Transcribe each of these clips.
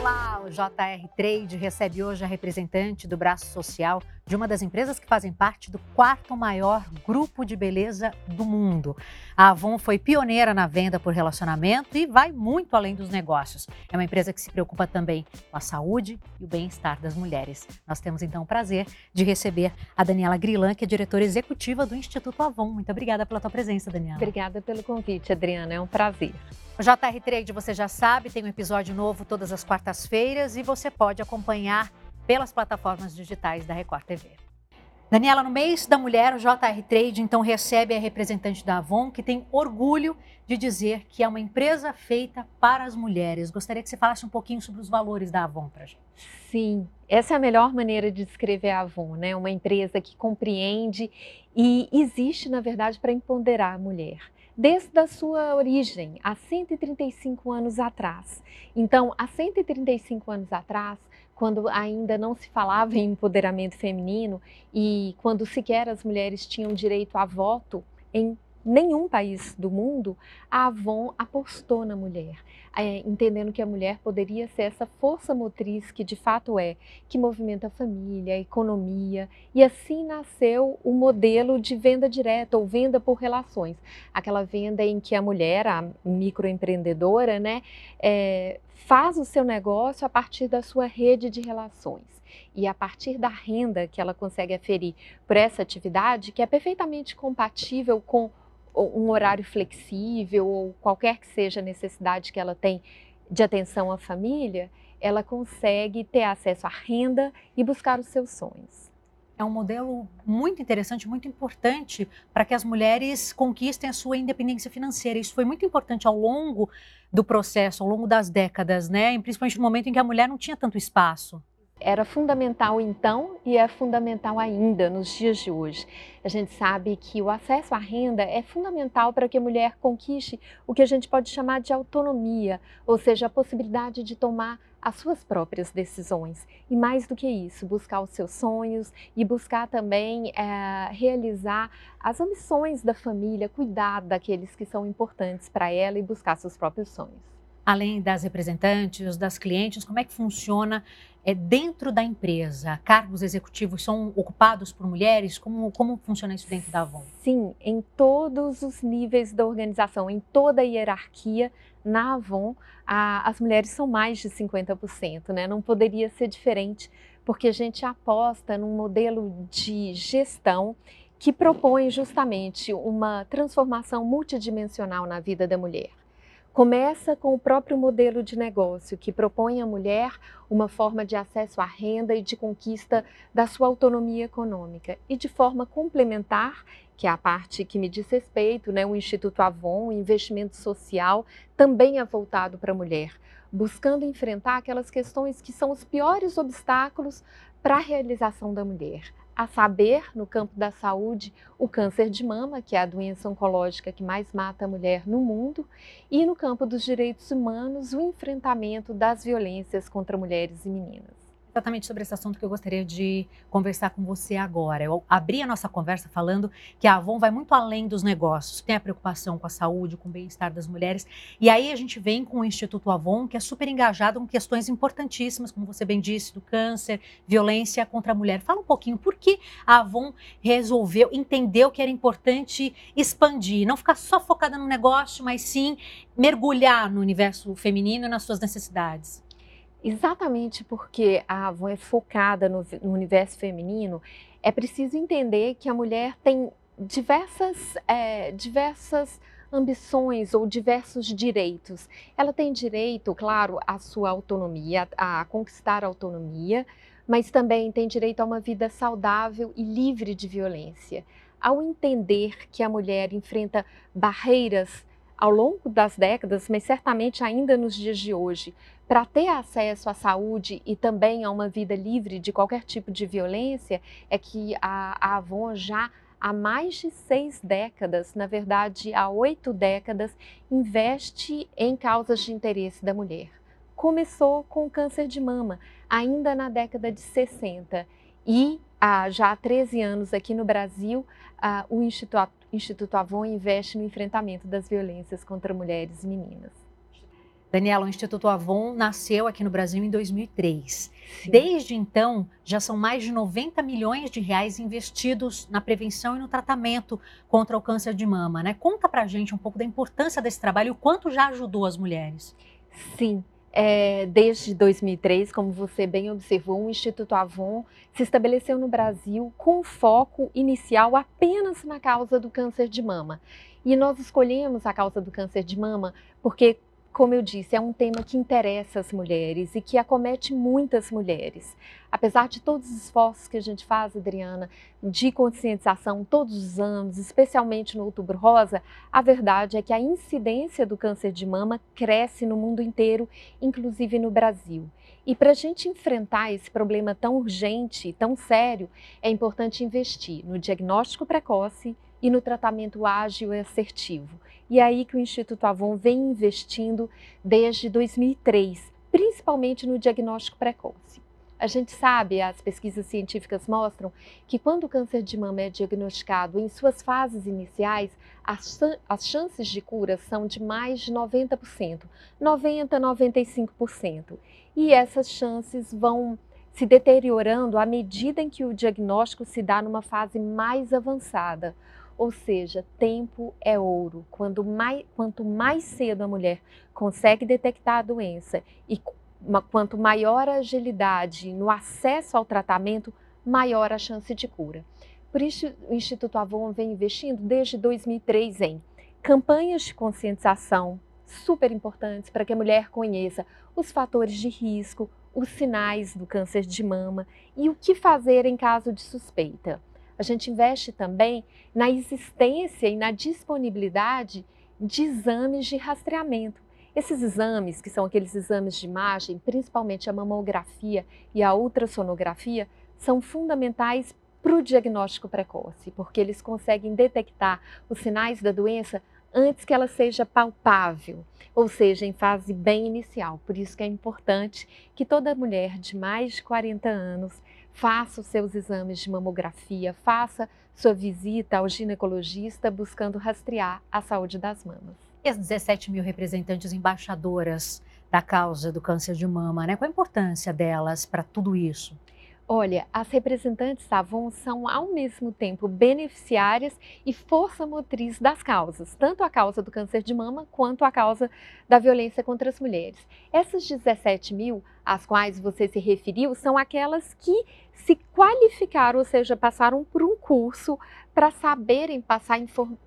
Olá, o JR Trade recebe hoje a representante do braço social de uma das empresas que fazem parte do quarto maior grupo de beleza do mundo. A Avon foi pioneira na venda por relacionamento e vai muito além dos negócios. É uma empresa que se preocupa também com a saúde e o bem-estar das mulheres. Nós temos então o prazer de receber a Daniela Grilan, que é diretora executiva do Instituto Avon. Muito obrigada pela tua presença, Daniela. Obrigada pelo convite, Adriana. É um prazer. O JR Trade, você já sabe, tem um episódio novo todas as quartas-feiras e você pode acompanhar pelas plataformas digitais da Record TV. Daniela, no mês da mulher, o JR Trade então recebe a representante da Avon, que tem orgulho de dizer que é uma empresa feita para as mulheres. Gostaria que você falasse um pouquinho sobre os valores da Avon para gente. Sim, essa é a melhor maneira de descrever a Avon, né? Uma empresa que compreende e existe, na verdade, para empoderar a mulher desde a sua origem, há 135 anos atrás. Então, há 135 anos atrás, quando ainda não se falava em empoderamento feminino e quando sequer as mulheres tinham direito a voto em nenhum país do mundo, a Avon apostou na mulher, é, entendendo que a mulher poderia ser essa força motriz que de fato é, que movimenta a família, a economia, e assim nasceu o modelo de venda direta ou venda por relações, aquela venda em que a mulher, a microempreendedora, né, é, faz o seu negócio a partir da sua rede de relações. E a partir da renda que ela consegue aferir por essa atividade, que é perfeitamente compatível com um horário flexível ou qualquer que seja a necessidade que ela tem de atenção à família, ela consegue ter acesso à renda e buscar os seus sonhos. É um modelo muito interessante, muito importante para que as mulheres conquistem a sua independência financeira. Isso foi muito importante ao longo do processo, ao longo das décadas, né? Principalmente no momento em que a mulher não tinha tanto espaço era fundamental então e é fundamental ainda nos dias de hoje. A gente sabe que o acesso à renda é fundamental para que a mulher conquiste o que a gente pode chamar de autonomia, ou seja, a possibilidade de tomar as suas próprias decisões. E mais do que isso, buscar os seus sonhos e buscar também é, realizar as ambições da família, cuidar daqueles que são importantes para ela e buscar seus próprios sonhos além das representantes, das clientes, como é que funciona é, dentro da empresa? Cargos executivos são ocupados por mulheres? Como, como funciona isso dentro da Avon? Sim, em todos os níveis da organização, em toda a hierarquia, na Avon, a, as mulheres são mais de 50%, né? Não poderia ser diferente, porque a gente aposta num modelo de gestão que propõe justamente uma transformação multidimensional na vida da mulher. Começa com o próprio modelo de negócio, que propõe à mulher uma forma de acesso à renda e de conquista da sua autonomia econômica. E de forma complementar, que é a parte que me diz respeito, né, o Instituto Avon, o investimento social, também é voltado para a mulher, buscando enfrentar aquelas questões que são os piores obstáculos para a realização da mulher a saber, no campo da saúde, o câncer de mama, que é a doença oncológica que mais mata a mulher no mundo, e no campo dos direitos humanos, o enfrentamento das violências contra mulheres e meninas exatamente sobre esse assunto que eu gostaria de conversar com você agora. Eu abri a nossa conversa falando que a Avon vai muito além dos negócios, tem a preocupação com a saúde, com o bem-estar das mulheres. E aí a gente vem com o Instituto Avon, que é super engajado com questões importantíssimas, como você bem disse, do câncer, violência contra a mulher. Fala um pouquinho por que a Avon resolveu, entendeu que era importante expandir, não ficar só focada no negócio, mas sim mergulhar no universo feminino e nas suas necessidades. Exatamente porque a Avon é focada no, no, universo feminino, é preciso entender que a mulher tem diversas, é, diversas ambições ou diversos direitos. Ela tem direito, claro, à sua autonomia, a conquistar a autonomia, mas também tem direito a uma vida saudável e livre de violência. Ao entender que a mulher enfrenta barreiras ao longo das décadas, mas certamente ainda nos dias de hoje, para ter acesso à saúde e também a uma vida livre de qualquer tipo de violência, é que a, a Avon já há mais de seis décadas, na verdade há oito décadas, investe em causas de interesse da mulher. Começou com o câncer de mama, ainda na década de 60, e há já há 13 anos aqui no Brasil, o Instituto, Instituto Avon investe no enfrentamento das violências contra mulheres e meninas. Daniela, o Instituto Avon nasceu aqui no Brasil em 2003. Sim. Desde então, já são mais de 90 milhões de reais investidos na prevenção e no tratamento contra o câncer de mama, né? Conta pra gente um pouco da importância desse trabalho e o quanto já ajudou as mulheres. Sim, é, desde 2003, como você bem observou, o Instituto Avon se estabeleceu no Brasil com foco inicial apenas na causa do câncer de mama. E nós escolhemos a causa do câncer de mama porque como eu disse, é um tema que interessa as mulheres e que acomete muitas mulheres. Apesar de todos os esforços que a gente faz, Adriana, de conscientização todos os anos, especialmente no Outubro Rosa, a verdade é que a incidência do câncer de mama cresce no mundo inteiro, inclusive no Brasil. E para a gente enfrentar esse problema tão urgente, tão sério, é importante investir no diagnóstico precoce e no tratamento ágil e assertivo. E é aí que o Instituto Avon vem investindo desde 2003, principalmente no diagnóstico precoce. A gente sabe, as pesquisas científicas mostram que quando o câncer de mama é diagnosticado em suas fases iniciais, as, as chances de cura são de mais de 90%, 90, 95%. E essas chances vão se deteriorando à medida em que o diagnóstico se dá numa fase mais avançada. Ou seja, tempo é ouro. Quando mais, quanto mais cedo a mulher consegue detectar a doença e uma, quanto maior a agilidade no acesso ao tratamento, maior a chance de cura. Por isso, o Instituto Avon vem investindo desde 2003 em campanhas de conscientização super importantes para que a mulher conheça os fatores de risco, os sinais do câncer de mama e o que fazer em caso de suspeita a gente investe também na existência e na disponibilidade de exames de rastreamento. Esses exames, que são aqueles exames de imagem, principalmente a mamografia e a ultrassonografia, são fundamentais para o diagnóstico precoce, porque eles conseguem detectar os sinais da doença antes que ela seja palpável, ou seja, em fase bem inicial. Por isso que é importante que toda mulher de mais de 40 anos faça os seus exames de mamografia, faça sua visita ao ginecologista buscando rastrear a saúde das mamas. E as 17 mil representantes embaixadoras da causa do câncer de mama, né? Qual a importância delas para tudo isso? Olha, as representantes Avon são ao mesmo tempo beneficiárias e força motriz das causas, tanto a causa do câncer de mama quanto a causa da violência contra as mulheres. Essas 17 mil, às quais você se referiu, são aquelas que se qualificaram, ou seja, passaram por um curso para saberem passar,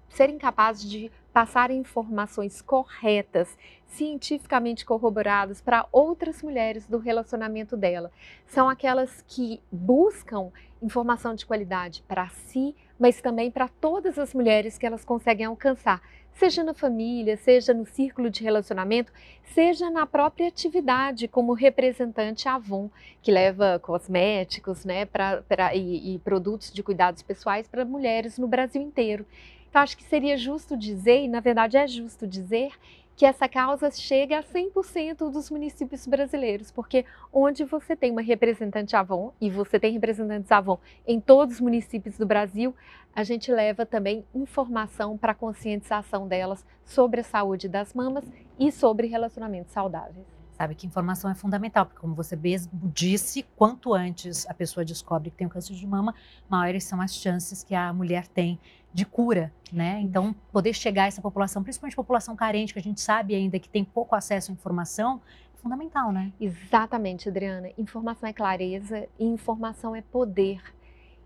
serem capazes de passar informações corretas, cientificamente corroboradas para outras mulheres do relacionamento dela. São aquelas que buscam informação de qualidade para si, mas também para todas as mulheres que elas conseguem alcançar, seja na família, seja no círculo de relacionamento, seja na própria atividade como representante Avon, que leva cosméticos né, pra, pra e, e produtos de cuidados pessoais para mulheres no Brasil inteiro. Então, acho que seria justo dizer, e na verdade é justo dizer, que essa causa chega a 100% dos municípios brasileiros, porque onde você tem uma representante Avon, e você tem representantes Avon em todos os municípios do Brasil, a gente leva também informação para a conscientização delas sobre a saúde das mamas e sobre relacionamentos saudáveis. Sabe que informação é fundamental, porque como você mesmo disse, quanto antes a pessoa descobre que tem um câncer de mama, maiores são as chances que a mulher tem de cura, né? Então, poder chegar a essa população, principalmente população carente, que a gente sabe ainda que tem pouco acesso à informação, é fundamental, né? Exatamente, Adriana. Informação é clareza e informação é poder.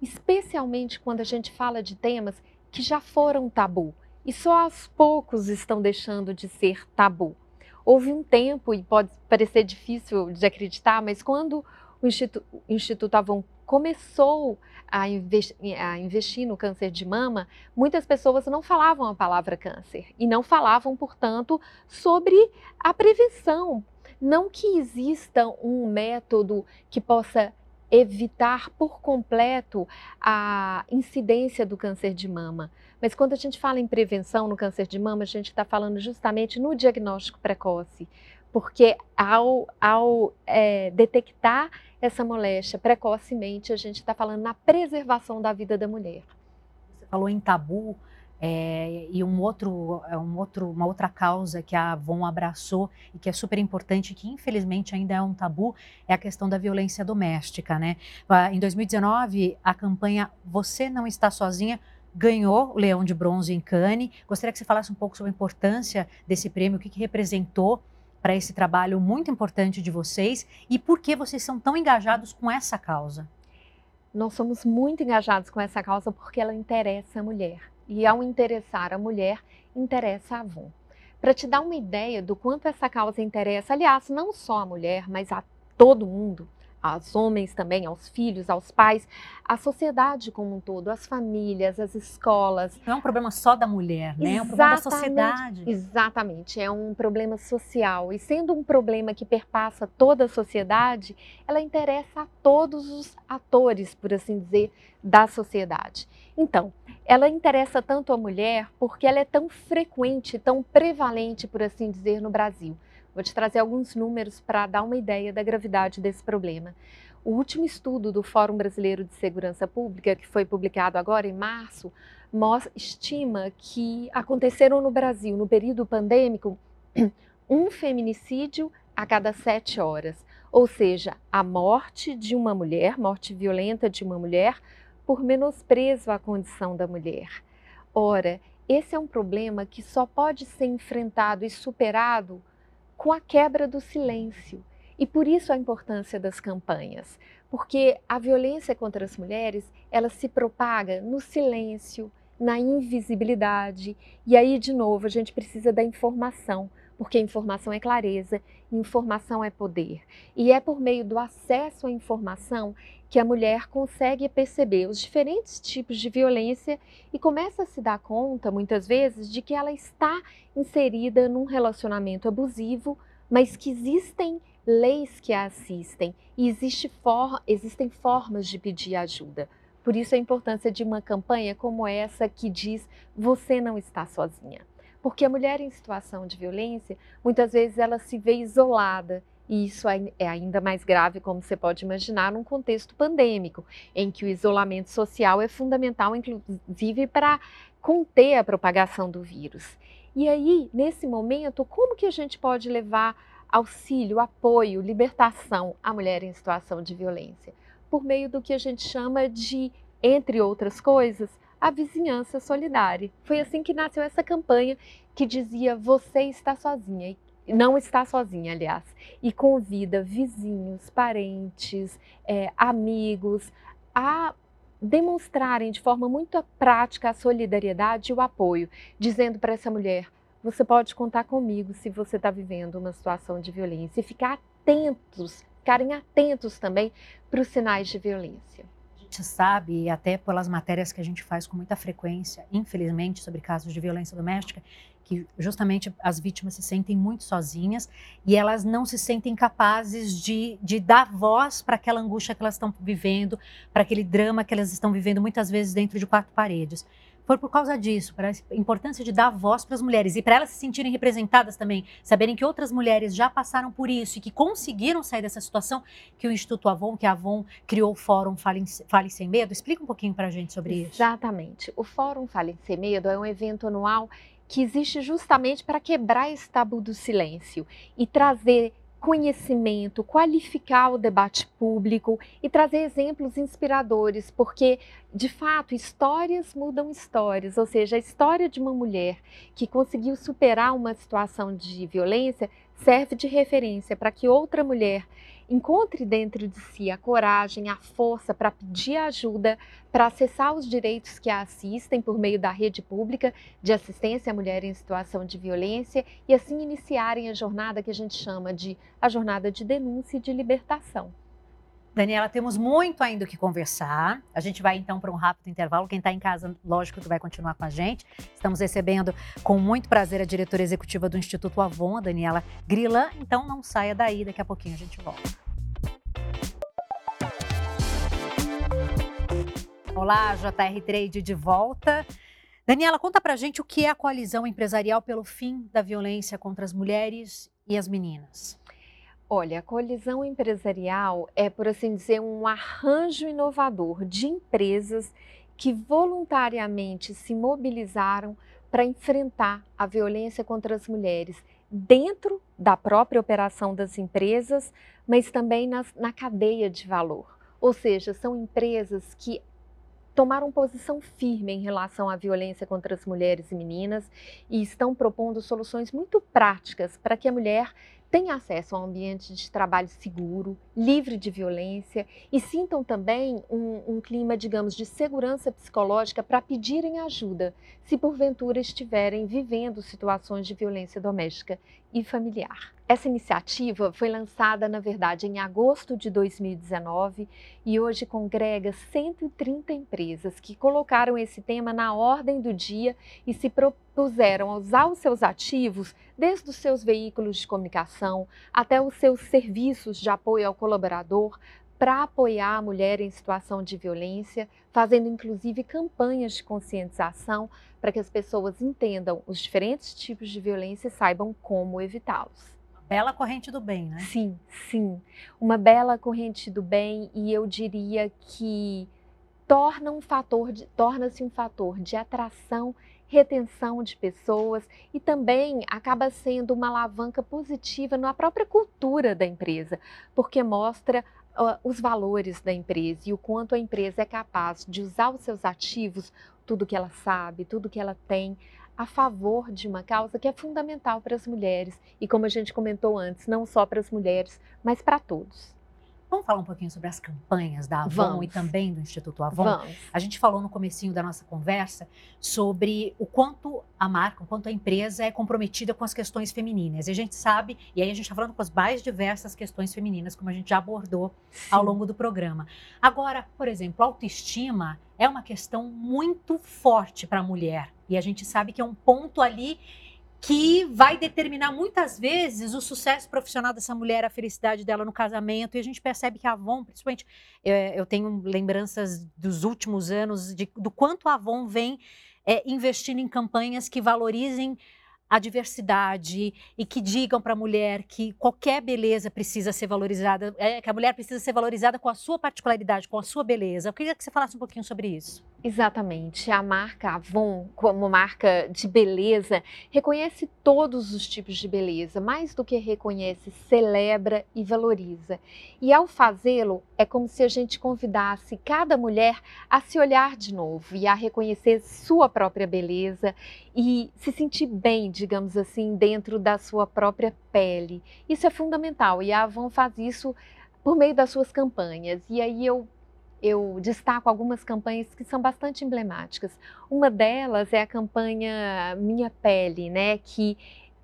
Especialmente quando a gente fala de temas que já foram tabu e só aos poucos estão deixando de ser tabu. Houve um tempo, e pode parecer difícil de acreditar, mas quando o Instituto, o Instituto Avon começou a investir, a investir, no câncer de mama, muitas pessoas não falavam a palavra câncer e não falavam, portanto, sobre a prevenção. Não que exista um método que possa evitar por completo a incidência do câncer de mama. Mas quando a gente fala em prevenção no câncer de mama, a gente está falando justamente no diagnóstico precoce, porque ao, ao é, detectar essa moléstia precocemente, a gente está falando na preservação da vida da mulher. Você falou em tabu, É, e um outro, é um outro, uma outra causa que a Avon abraçou e que é super importante, que infelizmente ainda é um tabu, é a questão da violência doméstica. Né? Ah, em 2019, a campanha Você Não Está Sozinha ganhou o Leão de Bronze em Cannes. Gostaria que você falasse um pouco sobre a importância desse prêmio, o que, que representou para esse trabalho muito importante de vocês e por que vocês são tão engajados com essa causa. Nós somos muito engajados com essa causa porque ela interessa a mulher. E ao interessar a mulher, interessa a Avon. Para te dar uma ideia do quanto essa causa interessa, aliás, não só a mulher, mas a todo mundo, aos homens também, aos filhos, aos pais, à sociedade como um todo, às famílias, às escolas. Não é um problema só da mulher, né? Exatamente, é um problema da sociedade. Exatamente, é um problema social. E sendo um problema que perpassa toda a sociedade, ela interessa a todos os atores, por assim dizer, da sociedade. Então, ela interessa tanto a mulher porque ela é tão frequente, tão prevalente, por assim dizer, no Brasil. Vou te trazer alguns números para dar uma ideia da gravidade desse problema. O último estudo do Fórum Brasileiro de Segurança Pública, que foi publicado agora em março, estima que aconteceram no Brasil, no período pandêmico, um feminicídio a cada sete horas. Ou seja, a morte de uma mulher, morte violenta de uma mulher, por menosprezo à condição da mulher. Ora, esse é um problema que só pode ser enfrentado e superado com a quebra do silêncio. E por isso a importância das campanhas, porque a violência contra as mulheres, ela se propaga no silêncio, na invisibilidade. E aí, de novo, a gente precisa da informação, porque informação é clareza, informação é poder. E é por meio do acesso à informação que a mulher consegue perceber os diferentes tipos de violência e começa a se dar conta, muitas vezes, de que ela está inserida num relacionamento abusivo, mas que existem leis que a assistem e existe for existem formas de pedir ajuda. Por isso a importância de uma campanha como essa que diz você não está sozinha. Porque a mulher em situação de violência, muitas vezes ela se vê isolada e isso é ainda mais grave, como você pode imaginar, num contexto pandêmico, em que o isolamento social é fundamental, inclusive, para conter a propagação do vírus. E aí, nesse momento, como que a gente pode levar auxílio, apoio, libertação à mulher em situação de violência? Por meio do que a gente chama de, entre outras coisas, a vizinhança solidária. Foi assim que nasceu essa campanha que dizia você está sozinha não está sozinha, aliás, e convida vizinhos, parentes, é, amigos a demonstrarem de forma muito prática a solidariedade e o apoio, dizendo para essa mulher: você pode contar comigo se você está vivendo uma situação de violência e ficar atentos, ficarem atentos também para os sinais de violência. Gente sabe, até pelas matérias que a gente faz com muita frequência, infelizmente, sobre casos de violência doméstica, que justamente as vítimas se sentem muito sozinhas e elas não se sentem capazes de, de dar voz para aquela angústia que elas estão vivendo, para aquele drama que elas estão vivendo muitas vezes dentro de quatro paredes. Foi por causa disso, para a importância de dar voz para as mulheres e para elas se sentirem representadas também, saberem que outras mulheres já passaram por isso e que conseguiram sair dessa situação, que o Instituto Avon, que a Avon criou o Fórum Fale, Fale Sem Medo. Explica um pouquinho para a gente sobre isso. Exatamente. O Fórum Fale Sem Medo é um evento anual que existe justamente para quebrar esse tabu do silêncio e trazer conhecimento, qualificar o debate público e trazer exemplos inspiradores, porque, de fato, histórias mudam histórias, ou seja, a história de uma mulher que conseguiu superar uma situação de violência serve de referência para que outra mulher encontre dentro de si a coragem, a força para pedir ajuda, para acessar os direitos que a assistem por meio da rede pública de assistência à mulher em situação de violência e assim iniciarem a jornada que a gente chama de a jornada de denúncia e de libertação. Daniela, temos muito ainda o que conversar. A gente vai então para um rápido intervalo. Quem está em casa, lógico que vai continuar com a gente. Estamos recebendo com muito prazer a diretora executiva do Instituto Avon, a Daniela Grilan. Então não saia daí, daqui a pouquinho a gente volta. Olá, JR Trade de volta. Daniela, conta pra gente o que é a coalizão empresarial pelo fim da violência contra as mulheres e as meninas. Olha, a colisão empresarial é, por assim dizer, um arranjo inovador de empresas que voluntariamente se mobilizaram para enfrentar a violência contra as mulheres dentro da própria operação das empresas, mas também nas, na cadeia de valor. Ou seja, são empresas que tomaram posição firme em relação à violência contra as mulheres e meninas e estão propondo soluções muito práticas para que a mulher tenha acesso a um ambiente de trabalho seguro, livre de violência e sintam também um, um clima, digamos, de segurança psicológica para pedirem ajuda se porventura estiverem vivendo situações de violência doméstica e familiar. Essa iniciativa foi lançada, na verdade, em agosto de 2019 e hoje congrega 130 empresas que colocaram esse tema na ordem do dia e se propuseram a usar os seus ativos, desde os seus veículos de comunicação até os seus serviços de apoio ao colaborador, para apoiar a mulher em situação de violência, fazendo inclusive campanhas de conscientização para que as pessoas entendam os diferentes tipos de violência e saibam como evitá-los bela corrente do bem, né? Sim, sim. Uma bela corrente do bem e eu diria que torna um fator torna-se um fator de atração, retenção de pessoas e também acaba sendo uma alavanca positiva na própria cultura da empresa, porque mostra os valores da empresa e o quanto a empresa é capaz de usar os seus ativos, tudo que ela sabe, tudo que ela tem, a favor de uma causa que é fundamental para as mulheres e, como a gente comentou antes, não só para as mulheres, mas para todos. Vamos falar um pouquinho sobre as campanhas da Avon Vamos. e também do Instituto Avon? Vamos. A gente falou no comecinho da nossa conversa sobre o quanto a marca, o quanto a empresa é comprometida com as questões femininas. E a gente sabe, e aí a gente está falando com as mais diversas questões femininas, como a gente já abordou Sim. ao longo do programa. Agora, por exemplo, autoestima é uma questão muito forte para a mulher. E a gente sabe que é um ponto ali que vai determinar muitas vezes o sucesso profissional dessa mulher, a felicidade dela no casamento. E a gente percebe que a Avon, principalmente, eu, eu tenho lembranças dos últimos anos de, do quanto a Avon vem é, investindo em campanhas que valorizem a diversidade e que digam para a mulher que qualquer beleza precisa ser valorizada, é, que a mulher precisa ser valorizada com a sua particularidade, com a sua beleza. Eu queria que você falasse um pouquinho sobre isso. Exatamente. A marca Avon, como marca de beleza, reconhece todos os tipos de beleza, mais do que reconhece, celebra e valoriza. E ao fazê-lo, é como se a gente convidasse cada mulher a se olhar de novo e a reconhecer sua própria beleza e se sentir bem, digamos assim, dentro da sua própria pele. Isso é fundamental e a Avon faz isso por meio das suas campanhas. E aí eu eu destaco algumas campanhas que são bastante emblemáticas. Uma delas é a campanha Minha Pele, né, que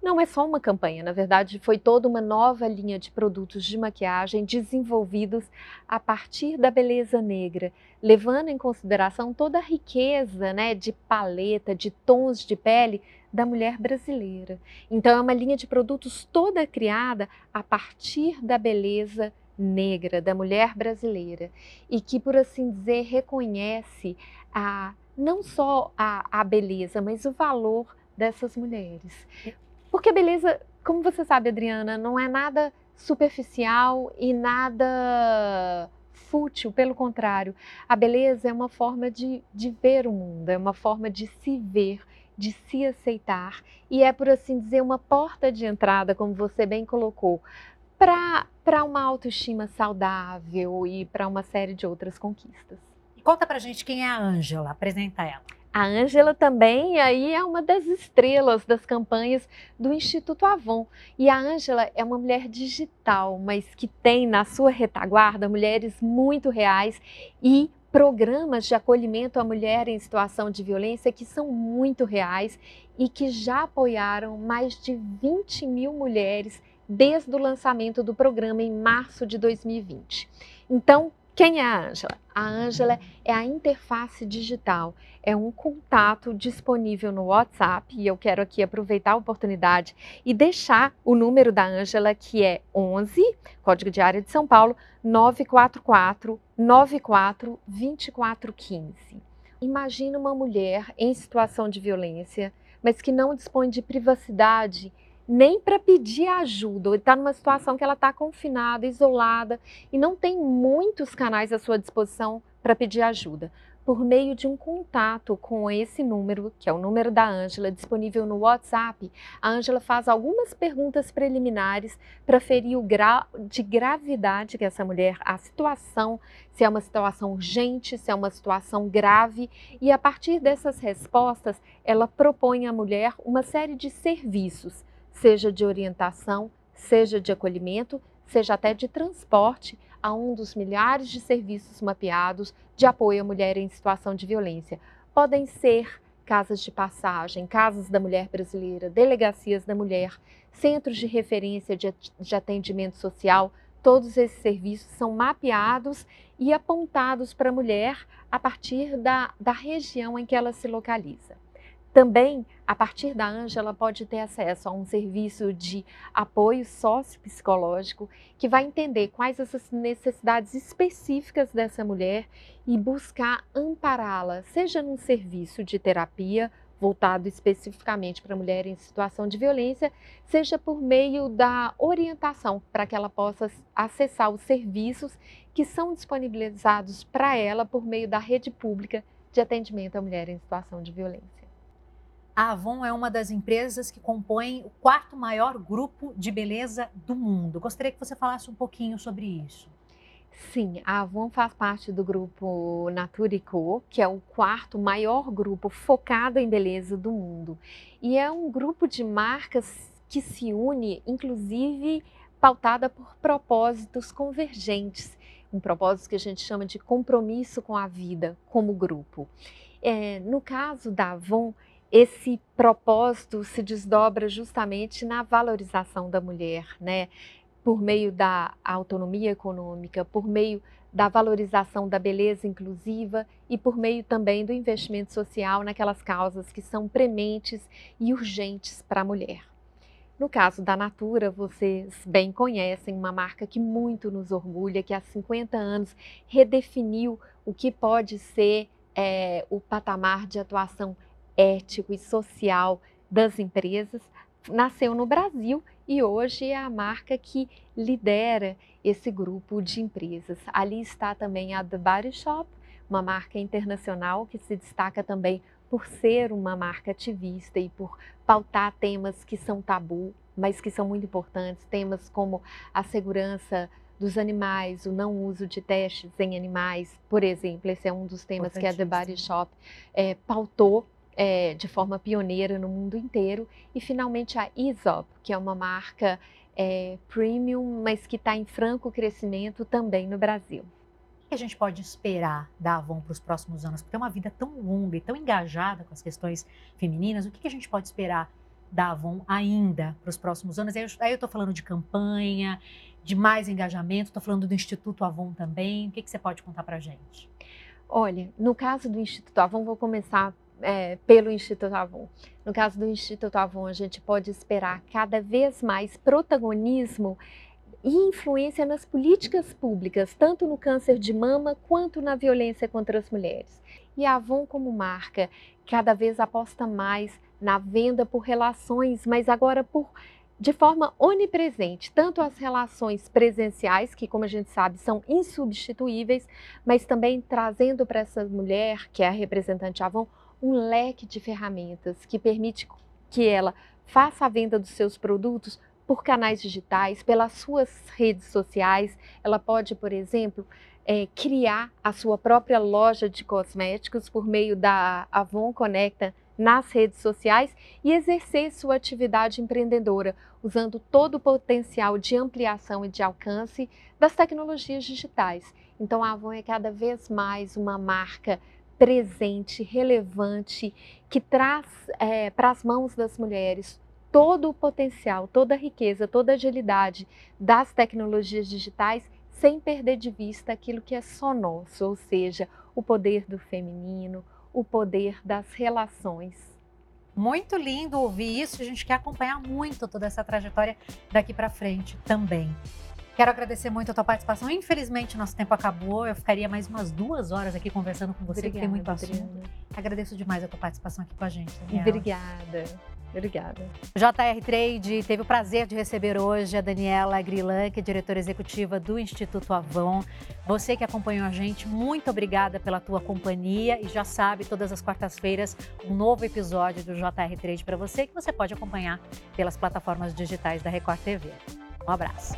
não é só uma campanha, na verdade, foi toda uma nova linha de produtos de maquiagem desenvolvidos a partir da beleza negra, levando em consideração toda a riqueza né, de paleta, de tons de pele da mulher brasileira. Então, é uma linha de produtos toda criada a partir da beleza negra, da mulher brasileira, e que, por assim dizer, reconhece a, não só a, a beleza, mas o valor dessas mulheres. Porque a beleza, como você sabe, Adriana, não é nada superficial e nada fútil, pelo contrário. A beleza é uma forma de, de ver o mundo, é uma forma de se ver, de se aceitar e é, por assim dizer, uma porta de entrada, como você bem colocou, para uma autoestima saudável e para uma série de outras conquistas. E conta pra gente quem é a Ângela, apresenta ela. A Ângela também aí é uma das estrelas das campanhas do Instituto Avon. E a Ângela é uma mulher digital, mas que tem na sua retaguarda mulheres muito reais e programas de acolhimento à mulher em situação de violência que são muito reais e que já apoiaram mais de 20 mil mulheres desde o lançamento do programa em março de 2020. Então, quem é a Ângela? A Ângela é a interface digital, é um contato disponível no WhatsApp e eu quero aqui aproveitar a oportunidade e deixar o número da Ângela que é 11, código de área de São Paulo, 944 94 2415. Imagina uma mulher em situação de violência, mas que não dispõe de privacidade nem para pedir ajuda, ou está numa situação que ela está confinada, isolada e não tem muitos canais à sua disposição para pedir ajuda. por meio de um contato com esse número, que é o número da Ângela, disponível no WhatsApp. A Ângela faz algumas perguntas preliminares para ferir o grau de gravidade que essa mulher, a situação, se é uma situação urgente, se é uma situação grave, e a partir dessas respostas, ela propõe à mulher uma série de serviços, seja de orientação, seja de acolhimento, seja até de transporte a um dos milhares de serviços mapeados de apoio à mulher em situação de violência. Podem ser casas de passagem, casas da mulher brasileira, delegacias da mulher, centros de referência de, atendimento social. Todos esses serviços são mapeados e apontados para a mulher a partir da, da região em que ela se localiza. Também, a partir da Anja, ela pode ter acesso a um serviço de apoio sociopsicológico que vai entender quais essas necessidades específicas dessa mulher e buscar ampará-la, seja num serviço de terapia voltado especificamente para a mulher em situação de violência, seja por meio da orientação para que ela possa acessar os serviços que são disponibilizados para ela por meio da rede pública de atendimento à mulher em situação de violência. A Avon é uma das empresas que compõem o quarto maior grupo de beleza do mundo. Gostaria que você falasse um pouquinho sobre isso. Sim, a Avon faz parte do grupo Natura Co, que é o quarto maior grupo focado em beleza do mundo. E é um grupo de marcas que se une, inclusive pautada por propósitos convergentes, um propósito que a gente chama de compromisso com a vida como grupo. É, no caso da Avon, esse propósito se desdobra justamente na valorização da mulher, né? Por meio da autonomia econômica, por meio da valorização da beleza inclusiva e por meio também do investimento social naquelas causas que são prementes e urgentes para a mulher. No caso da Natura, vocês bem conhecem uma marca que muito nos orgulha, que há 50 anos redefiniu o que pode ser é, o patamar de atuação ético e social das empresas, nasceu no Brasil e hoje é a marca que lidera esse grupo de empresas. Ali está também a The Body Shop, uma marca internacional que se destaca também por ser uma marca ativista e por pautar temas que são tabu, mas que são muito importantes, temas como a segurança dos animais, o não uso de testes em animais, por exemplo, esse é um dos temas que a The Body Shop é, pautou é, de forma pioneira no mundo inteiro. E finalmente a Aesop, que é uma marca é, premium, mas que está em franco crescimento também no Brasil. O que a gente pode esperar da Avon para os próximos anos? Porque é uma vida tão longa e tão engajada com as questões femininas, o que a gente pode esperar da Avon ainda para os próximos anos? Aí eu estou falando de campanha, de mais engajamento, estou falando do Instituto Avon também. O que, que você pode contar para a gente? Olha, no caso do Instituto Avon, vou começar é, pelo Instituto Avon. No caso do Instituto Avon, a gente pode esperar cada vez mais protagonismo e influência nas políticas públicas, tanto no câncer de mama quanto na violência contra as mulheres. E a Avon, como marca, cada vez aposta mais na venda por relações, mas agora por de forma onipresente, tanto as relações presenciais, que, como a gente sabe, são insubstituíveis, mas também trazendo para essa mulher, que é a representante Avon, um leque de ferramentas que permite que ela faça a venda dos seus produtos por canais digitais, pelas suas redes sociais. Ela pode, por exemplo, é, criar a sua própria loja de cosméticos por meio da Avon Conecta nas redes sociais e exercer sua atividade empreendedora, usando todo o potencial de ampliação e de alcance das tecnologias digitais. Então, a Avon é cada vez mais uma marca presente, relevante, que traz é, para as mãos das mulheres todo o potencial, toda a riqueza, toda a agilidade das tecnologias digitais, sem perder de vista aquilo que é só nosso, ou seja, o poder do feminino, o poder das relações. Muito lindo ouvir isso. A gente quer acompanhar muito toda essa trajetória daqui para frente também. Quero agradecer muito a tua participação. Infelizmente, nosso tempo acabou. Eu ficaria mais umas duas horas aqui conversando com você, Obrigada, que tem muito assunto. Adriana. Agradeço demais a tua participação aqui com a gente. Daniela. Obrigada. Obrigada. JR Trade teve o prazer de receber hoje a Daniela Grilan, que é diretora executiva do Instituto Avon. Você que acompanhou a gente, muito obrigada pela tua companhia e já sabe, todas as quartas-feiras, um novo episódio do JR Trade para você que você pode acompanhar pelas plataformas digitais da Record TV. Um abraço.